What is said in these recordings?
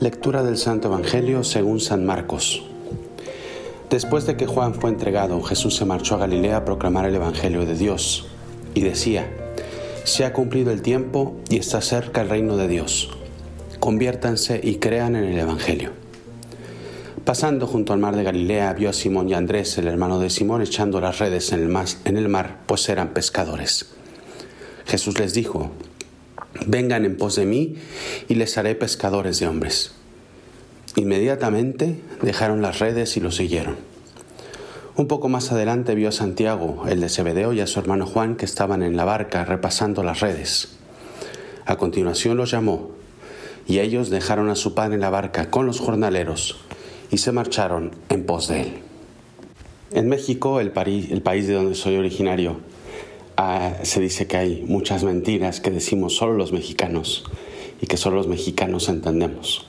Lectura del Santo Evangelio según San Marcos. Después de que Juan fue entregado, Jesús se marchó a Galilea a proclamar el Evangelio de Dios y decía, se ha cumplido el tiempo y está cerca el reino de Dios. Conviértanse y crean en el Evangelio. Pasando junto al mar de Galilea, vio a Simón y Andrés, el hermano de Simón, echando las redes en el, mar, pues eran pescadores. Jesús les dijo, vengan en pos de mí y les haré pescadores de hombres. Inmediatamente dejaron las redes y lo siguieron. Un poco más adelante vio a Santiago, el de Zebedeo, y a su hermano Juan que estaban en la barca repasando las redes. A continuación los llamó, y ellos dejaron a su padre en la barca con los jornaleros y se marcharon en pos de él. En México, el, el país de donde soy originario, Ah, se dice que hay muchas mentiras que decimos solo los mexicanos y que solo los mexicanos entendemos.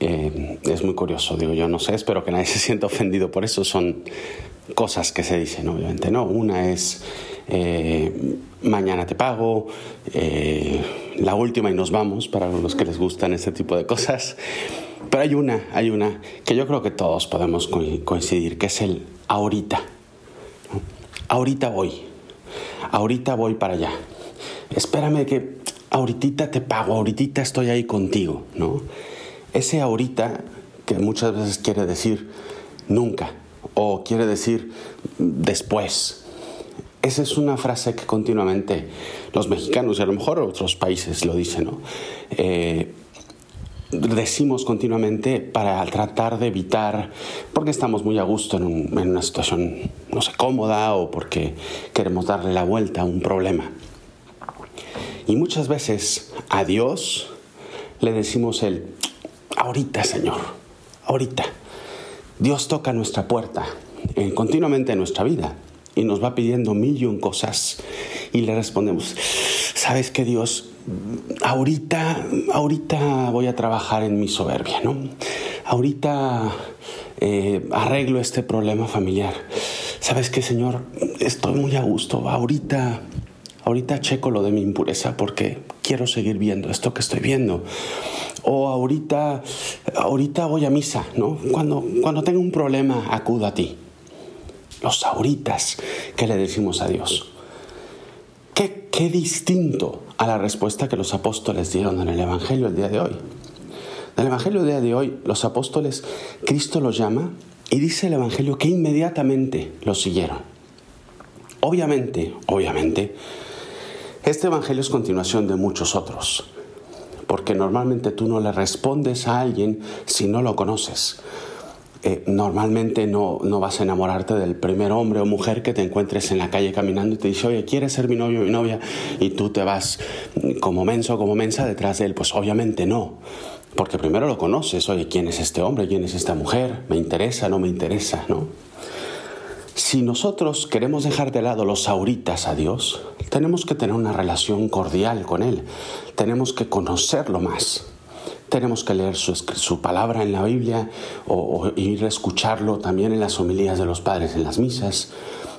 Eh, es muy curioso, digo yo, no sé, espero que nadie se sienta ofendido por eso, son cosas que se dicen, obviamente, ¿no? Una es eh, mañana te pago, eh, la última y nos vamos, para los que les gustan este tipo de cosas. Pero hay una, hay una que yo creo que todos podemos coincidir, que es el ahorita. Ahorita voy ahorita voy para allá. Espérame que ahorita te pago, ahorita estoy ahí contigo, ¿no? Ese ahorita que muchas veces quiere decir nunca o quiere decir después. Esa es una frase que continuamente los mexicanos y a lo mejor otros países lo dicen, ¿no? Eh, decimos continuamente para tratar de evitar, porque estamos muy a gusto en, una situación, no sé, cómoda o porque queremos darle la vuelta a un problema. Y muchas veces a Dios le decimos el, ahorita Señor, ahorita. Dios toca nuestra puerta eh, continuamente en nuestra vida y nos va pidiendo mil cosas y le respondemos, ¿sabes que Dios? Ahorita, ahorita voy a trabajar en mi soberbia, ¿no? Ahorita eh, arreglo este problema familiar. ¿Sabes qué, Señor? Estoy muy a gusto. Ahorita, ahorita checo lo de mi impureza porque quiero seguir viendo esto que estoy viendo. O ahorita, ahorita voy a misa, ¿no? Cuando, cuando tengo un problema, acudo a ti. Los ahoritas que le decimos a Dios. ¿Qué, qué distinto a la respuesta que los apóstoles dieron en el Evangelio el día de hoy. En el Evangelio el día de hoy, los apóstoles, Cristo los llama y dice el Evangelio que inmediatamente los siguieron. Obviamente, obviamente, este Evangelio es continuación de muchos otros, porque normalmente tú no le respondes a alguien si no lo conoces. Eh, normalmente no, no, vas a enamorarte del primer hombre o mujer que te encuentres en la calle caminando y te dice, oye, ¿quieres ser mi novio o mi novia? Y tú te vas como menso o como mensa detrás de él. Pues obviamente no. Porque primero lo conoces, oye, ¿quién es este hombre? ¿Quién es esta mujer? ¿Me interesa? ¿No me interesa? ¿No? Si nosotros queremos dejar de lado los auritas a Dios, tenemos que tener una relación cordial con Él. Tenemos que conocerlo más tenemos que leer su, palabra en la Biblia o, ir a escucharlo también en las homilías de los padres en las misas.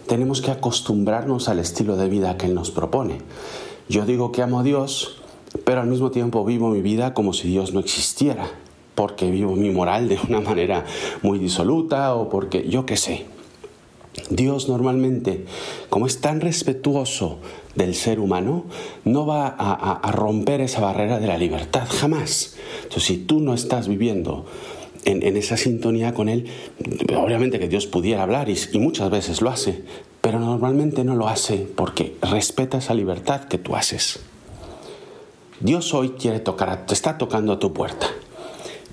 Tenemos que acostumbrarnos al estilo de vida que Él nos propone. Yo digo que amo a Dios, pero al mismo tiempo vivo mi vida como si Dios no existiera, porque vivo mi moral de una manera muy disoluta o porque yo qué sé. Dios normalmente, como es tan respetuoso del ser humano, no va a, romper esa barrera de la libertad, jamás. Entonces, si tú no estás viviendo en, esa sintonía con Él, obviamente que Dios pudiera hablar y, y, muchas veces lo hace, pero normalmente no lo hace porque respeta esa libertad que tú haces. Dios hoy quiere tocar, te está tocando a tu puerta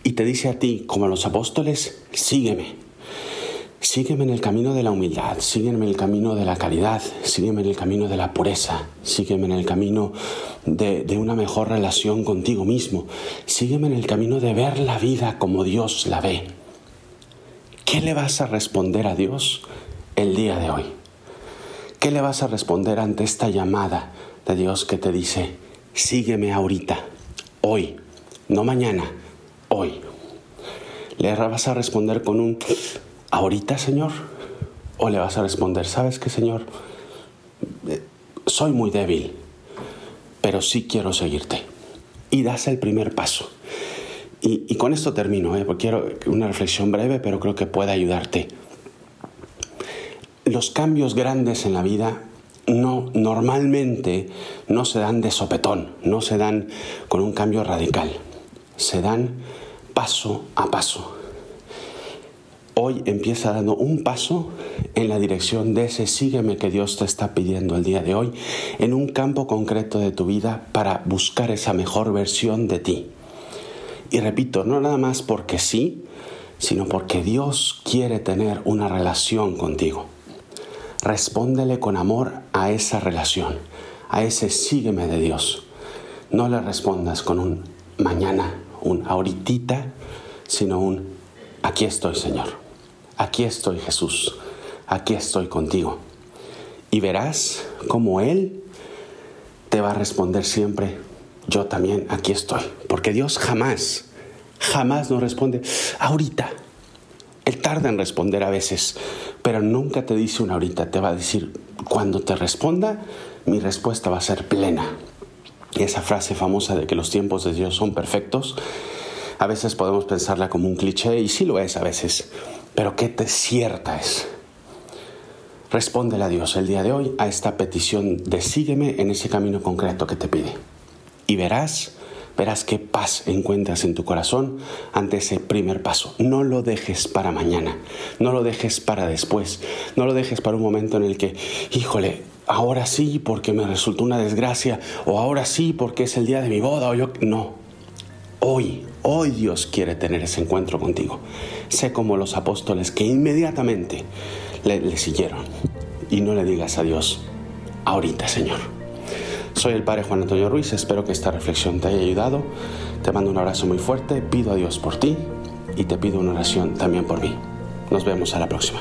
y te dice a ti, como a los apóstoles, sígueme. Sígueme en el camino de la humildad, sígueme en el camino de la caridad, sígueme en el camino de la pureza, sígueme en el camino de, una mejor relación contigo mismo, sígueme en el camino de ver la vida como Dios la ve. ¿Qué le vas a responder a Dios el día de hoy? ¿Qué le vas a responder ante esta llamada de Dios que te dice, sígueme ahorita, hoy, no mañana, hoy? Le vas a responder con un ahorita, Señor? ¿O le vas a responder, sabes qué, Señor? Eh, soy muy débil, pero sí quiero seguirte. Y das el primer paso. Y, con esto termino, ¿eh? porque quiero una reflexión breve, pero creo que puede ayudarte. Los cambios grandes en la vida no normalmente no se dan de sopetón, no se dan con un cambio radical, se dan paso a paso. Hoy empieza dando un paso en la dirección de ese sígueme que Dios te está pidiendo el día de hoy, en un campo concreto de tu vida para buscar esa mejor versión de ti. Y repito, no nada más porque sí, sino porque Dios quiere tener una relación contigo. Respóndele con amor a esa relación, a ese sígueme de Dios. No le respondas con un mañana, un ahoritita, sino un aquí estoy Señor, aquí estoy Jesús, aquí estoy contigo. Y verás cómo Él te va a responder siempre yo también aquí estoy. Porque Dios jamás, jamás nos responde ahorita. Él tarda en responder a veces, pero nunca te dice una ahorita, te va a decir, cuando te responda, mi respuesta va a ser plena. Y esa frase famosa de que los tiempos de Dios son perfectos, a veces podemos pensarla como un cliché, y sí lo es a veces, pero qué cierta es. Respóndele a Dios el día de hoy a esta petición de sígueme en ese camino concreto que te pide y verás, verás qué paz encuentras en tu corazón ante ese primer paso. No lo dejes para mañana, no lo dejes para después, no lo dejes para un momento en el que, híjole, ahora sí porque me resultó una desgracia, o ahora sí porque es el día de mi boda, o yo... No, hoy, hoy Dios quiere tener ese encuentro contigo. Sé como los apóstoles que inmediatamente le, siguieron. Y no le digas a Dios, ahorita Señor. Soy el Padre Juan Antonio Ruiz, espero que esta reflexión te haya ayudado. Te mando un abrazo muy fuerte, pido a Dios por ti y te pido una oración también por mí. Nos vemos a la próxima.